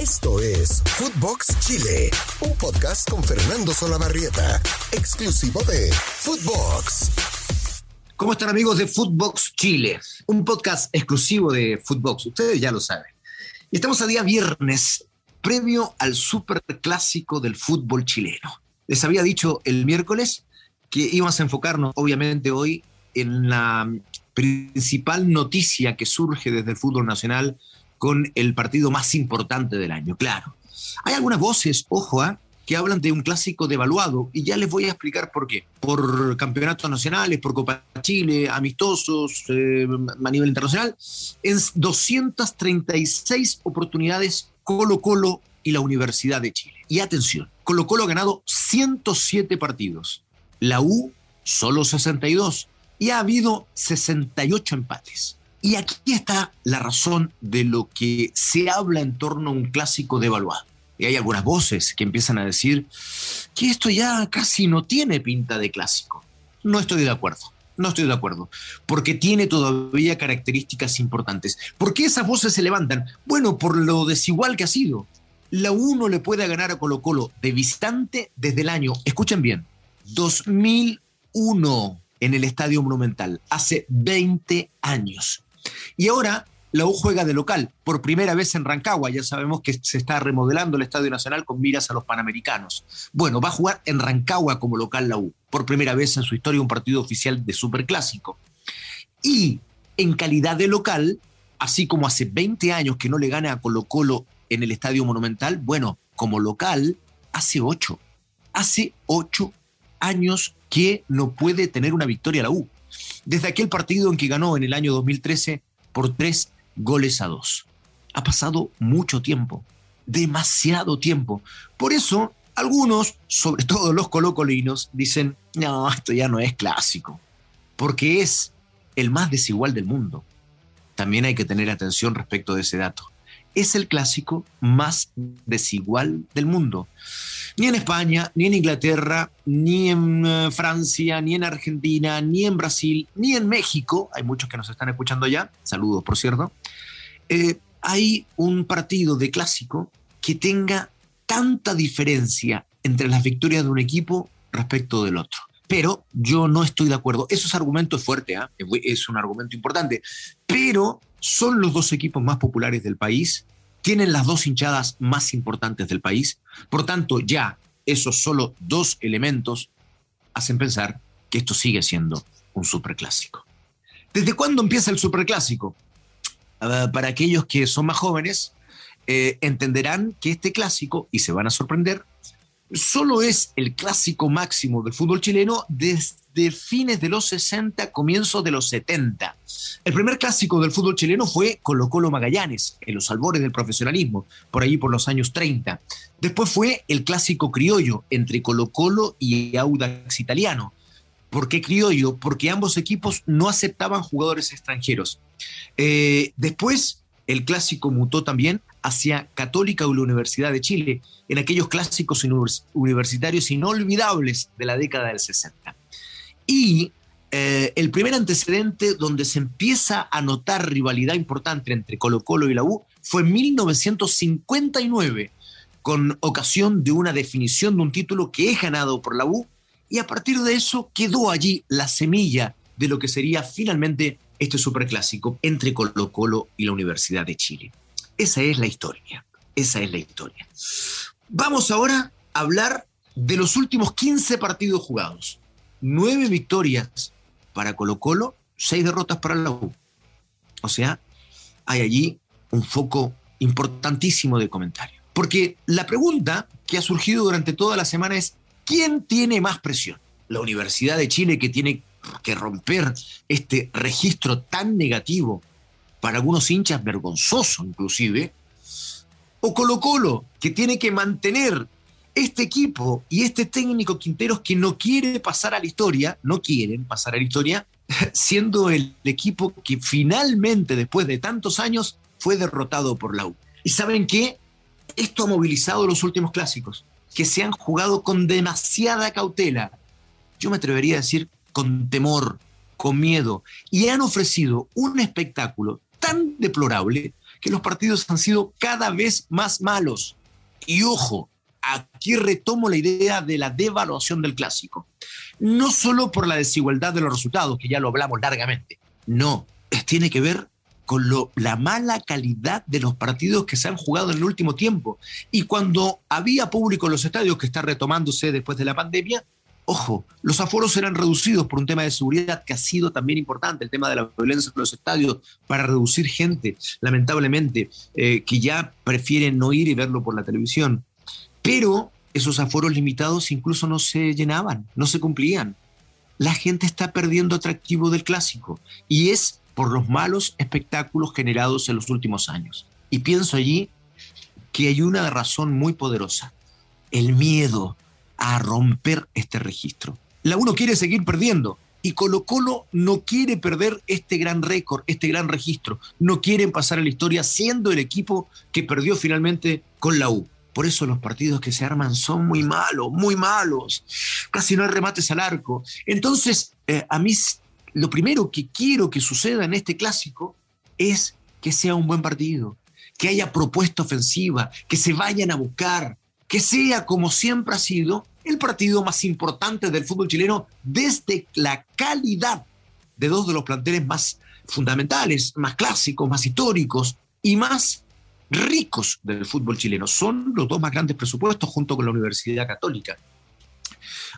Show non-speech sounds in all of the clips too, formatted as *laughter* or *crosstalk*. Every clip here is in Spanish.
Esto es Footbox Chile, un podcast con Fernando Solabarrieta, exclusivo de Footbox. ¿Cómo están amigos de Footbox Chile? Un podcast exclusivo de Footbox, ustedes ya lo saben. Estamos a día viernes, previo al superclásico del fútbol chileno. Les había dicho el miércoles que íbamos a enfocarnos, obviamente, hoy en la principal noticia que surge desde el fútbol nacional con el partido más importante del año, claro. Hay algunas voces, ojo, ¿ah? que hablan de un clásico devaluado y ya les voy a explicar por qué. Por campeonatos nacionales, por Copa Chile, amistosos eh, a nivel internacional, en 236 oportunidades Colo Colo y la Universidad de Chile. Y atención, Colo Colo ha ganado 107 partidos, la U solo 62 y ha habido 68 empates. Y aquí está la razón de lo que se habla en torno a un clásico devaluado. Y hay algunas voces que empiezan a decir que esto ya casi no tiene pinta de clásico. No estoy de acuerdo. No estoy de acuerdo, porque tiene todavía características importantes. ¿Por qué esas voces se levantan? Bueno, por lo desigual que ha sido. La 1 le puede ganar a Colo Colo de visitante desde el año, escuchen bien, 2001 en el Estadio Monumental, hace 20 años. Y ahora la U juega de local, por primera vez en Rancagua. Ya sabemos que se está remodelando el Estadio Nacional con miras a los Panamericanos. Bueno, va a jugar en Rancagua como local la U, por primera vez en su historia un partido oficial de Superclásico. Y en calidad de local, así como hace 20 años que no le gana a Colo Colo en el Estadio Monumental, bueno, como local, hace 8. Hace 8 años que no puede tener una victoria la U. Desde aquel partido en que ganó en el año 2013 por 3 goles a 2. Ha pasado mucho tiempo, demasiado tiempo. Por eso, algunos, sobre todo los colocolinos, dicen, no, esto ya no es clásico, porque es el más desigual del mundo. También hay que tener atención respecto de ese dato. Es el clásico más desigual del mundo. Ni en España, ni en Inglaterra, ni en eh, Francia, ni en Argentina, ni en Brasil, ni en México, hay muchos que nos están escuchando ya, saludos por cierto, eh, hay un partido de clásico que tenga tanta diferencia entre las victorias de un equipo respecto del otro. Pero yo no estoy de acuerdo. Esos argumentos fuertes, ¿ah? es un argumento importante, pero son los dos equipos más populares del país tienen las dos hinchadas más importantes del país. Por tanto, ya esos solo dos elementos hacen pensar que esto sigue siendo un superclásico. ¿Desde cuándo empieza el superclásico? Uh, para aquellos que son más jóvenes, eh, entenderán que este clásico, y se van a sorprender, solo es el clásico máximo del fútbol chileno desde fines de los 60, comienzos de los 70. El primer clásico del fútbol chileno fue Colo Colo Magallanes, en los albores del profesionalismo, por ahí por los años 30. Después fue el clásico criollo entre Colo Colo y Audax Italiano. ¿Por qué criollo? Porque ambos equipos no aceptaban jugadores extranjeros. Eh, después, el clásico mutó también hacia Católica o la Universidad de Chile, en aquellos clásicos universitarios inolvidables de la década del 60. Y eh, el primer antecedente donde se empieza a notar rivalidad importante entre Colo Colo y la U fue en 1959, con ocasión de una definición de un título que es ganado por la U, y a partir de eso quedó allí la semilla de lo que sería finalmente este superclásico entre Colo Colo y la Universidad de Chile. Esa es la historia, esa es la historia. Vamos ahora a hablar de los últimos 15 partidos jugados. Nueve victorias para Colo Colo, seis derrotas para la U. O sea, hay allí un foco importantísimo de comentario. Porque la pregunta que ha surgido durante toda la semana es, ¿quién tiene más presión? La Universidad de Chile que tiene que romper este registro tan negativo para algunos hinchas vergonzoso inclusive, o Colo Colo, que tiene que mantener este equipo y este técnico Quinteros que no quiere pasar a la historia, no quieren pasar a la historia, *laughs* siendo el equipo que finalmente, después de tantos años, fue derrotado por la U. ¿Y saben qué? Esto ha movilizado los últimos clásicos, que se han jugado con demasiada cautela. Yo me atrevería a decir con temor, con miedo, y han ofrecido un espectáculo tan deplorable que los partidos han sido cada vez más malos. Y ojo, aquí retomo la idea de la devaluación del clásico. No solo por la desigualdad de los resultados, que ya lo hablamos largamente, no, tiene que ver con la mala calidad de los partidos que se han jugado en el último tiempo. Y cuando había público en los estadios, que está retomándose después de la pandemia, ojo, los aforos eran reducidos por un tema de seguridad que ha sido también importante, el tema de la violencia en los estadios, para reducir gente, lamentablemente, eh, que ya prefieren no ir y verlo por la televisión. Pero esos aforos limitados incluso no se llenaban, no se cumplían. La gente está perdiendo atractivo del clásico y es por los malos espectáculos generados en los últimos años. Y pienso allí que hay una razón muy poderosa, el miedo a romper este registro. La uno quiere seguir perdiendo y Colo Colo no quiere perder este gran récord, este gran registro. No quieren pasar a la historia siendo el equipo que perdió finalmente con la U. Por eso los partidos que se arman son muy malos, muy malos. Casi no hay remates al arco. Entonces, eh, a mí lo primero que quiero que suceda en este clásico es que sea un buen partido, que haya propuesta ofensiva, que se vayan a buscar, que sea como siempre ha sido el partido más importante del fútbol chileno desde la calidad de dos de los planteles más fundamentales, más clásicos, más históricos y más ricos del fútbol chileno. Son los dos más grandes presupuestos junto con la Universidad Católica.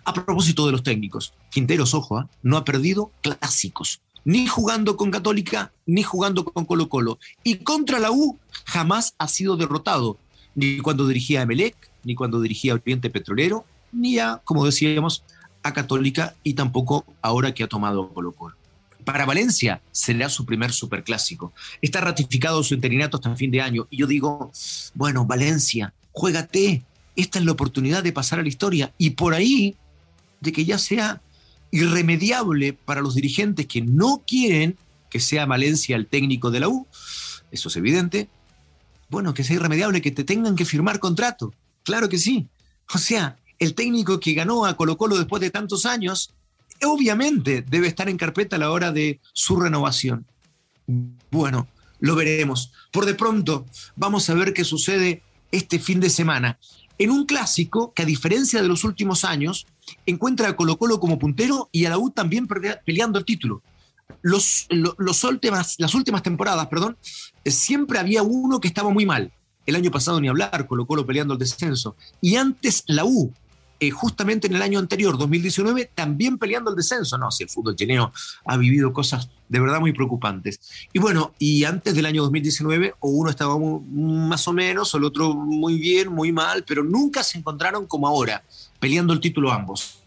A propósito de los técnicos, Quinteros, ojo, ¿ah? no ha perdido clásicos, ni jugando con Católica, ni jugando con Colo Colo. Y contra la U jamás ha sido derrotado, ni cuando dirigía a Melec, ni cuando dirigía a Oriente Petrolero, ni a, como decíamos, a Católica y tampoco ahora que ha tomado Colo Colo. Para Valencia será su primer superclásico. Está ratificado su interinato hasta el fin de año. Y yo digo, bueno, Valencia, juégate. Esta es la oportunidad de pasar a la historia. Y por ahí de que ya sea irremediable para los dirigentes que no quieren que sea Valencia el técnico de la U, eso es evidente, bueno, que sea irremediable que te tengan que firmar contrato, claro que sí. O sea, el técnico que ganó a Colo Colo después de tantos años, obviamente debe estar en carpeta a la hora de su renovación. Bueno, lo veremos. Por de pronto, vamos a ver qué sucede este fin de semana en un clásico que a diferencia de los últimos años, encuentra a Colo Colo como puntero y a la U también peleando el título. Los, los últimas, las últimas temporadas, perdón, siempre había uno que estaba muy mal. El año pasado ni hablar, Colo Colo peleando el descenso. Y antes la U, eh, justamente en el año anterior, 2019, también peleando el descenso. No, si el fútbol chileno ha vivido cosas de verdad muy preocupantes. Y bueno, y antes del año 2019, o uno estaba más o menos, o el otro muy bien, muy mal, pero nunca se encontraron como ahora, peleando el título ambos.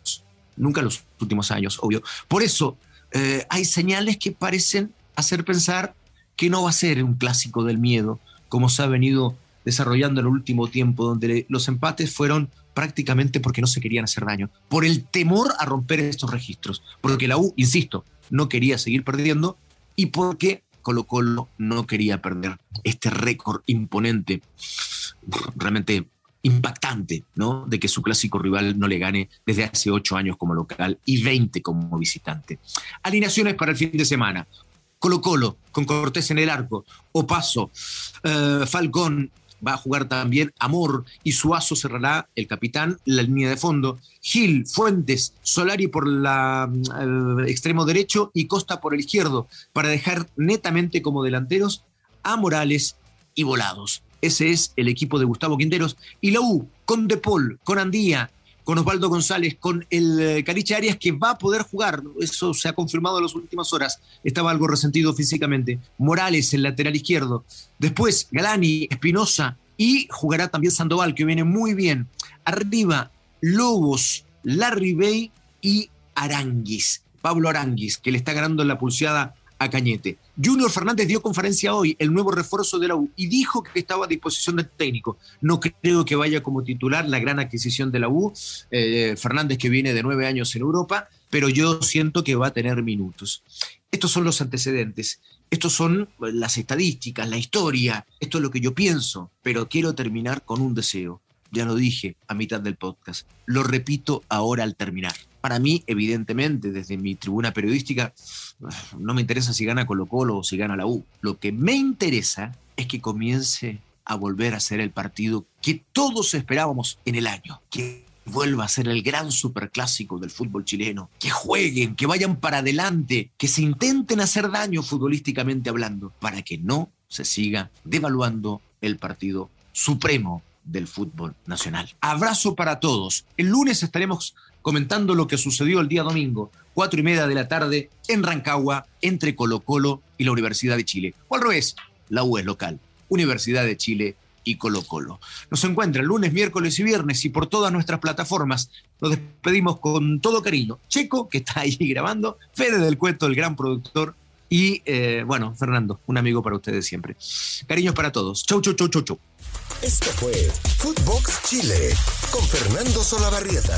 Nunca en los últimos años, obvio. Por eso, eh, hay señales que parecen hacer pensar que no va a ser un clásico del miedo, como se ha venido desarrollando en el último tiempo, donde los empates fueron prácticamente porque no se querían hacer daño, por el temor a romper estos registros, porque la U, insisto, no quería seguir perdiendo y porque Colo Colo no quería perder este récord imponente, realmente impactante, ¿no? De que su clásico rival no le gane desde hace ocho años como local y 20 como visitante. Alineaciones para el fin de semana. Colo Colo, con Cortés en el arco, Opaso, eh, Falcón, va a jugar también Amor y Suazo cerrará el capitán, la línea de fondo. Gil, Fuentes, Solari por el extremo derecho y Costa por el izquierdo, para dejar netamente como delanteros a Morales y Volados. Ese es el equipo de Gustavo Quinteros. Y la U, con De Paul, con Andía, con Osvaldo González, con el eh, Cariche Arias, que va a poder jugar. Eso se ha confirmado en las últimas horas. Estaba algo resentido físicamente. Morales, el lateral izquierdo. Después, Galani, Espinosa y jugará también Sandoval, que viene muy bien. Arriba, Lobos, Larry Bay y Aranguis. Pablo Aranguis, que le está ganando la pulseada a Cañete. Junior Fernández dio conferencia hoy, el nuevo refuerzo de la U, y dijo que estaba a disposición del técnico. No creo que vaya como titular la gran adquisición de la U. Eh, Fernández que viene de nueve años en Europa, pero yo siento que va a tener minutos. Estos son los antecedentes, estos son las estadísticas, la historia, esto es lo que yo pienso, pero quiero terminar con un deseo. Ya lo dije a mitad del podcast, lo repito ahora al terminar Para mí, evidentemente, desde mi tribuna periodística, no me interesa si gana Colo Colo o si gana la U. Lo que me interesa es que comience a volver a ser el partido que todos esperábamos en el año, que vuelva a ser el gran superclásico del fútbol chileno, que jueguen, que vayan para adelante, que se intenten hacer daño futbolísticamente hablando, para que no se siga devaluando el partido supremo del fútbol nacional. Abrazo para todos. El lunes estaremos comentando lo que sucedió el día domingo, cuatro y media de la tarde, en Rancagua, entre Colo Colo y la Universidad de Chile. O al revés, la U local, Universidad de Chile y Colo Colo. Nos encuentran lunes, miércoles y viernes y por todas nuestras plataformas. Nos despedimos con todo cariño. Checo, que está ahí *laughs* grabando, Fede del Cueto, el gran productor, y eh, bueno, Fernando, un amigo para ustedes siempre. Cariños para todos. Chau, chau, chau, chau, chau. Esto fue Footbox Chile con Fernando Solabarrieta,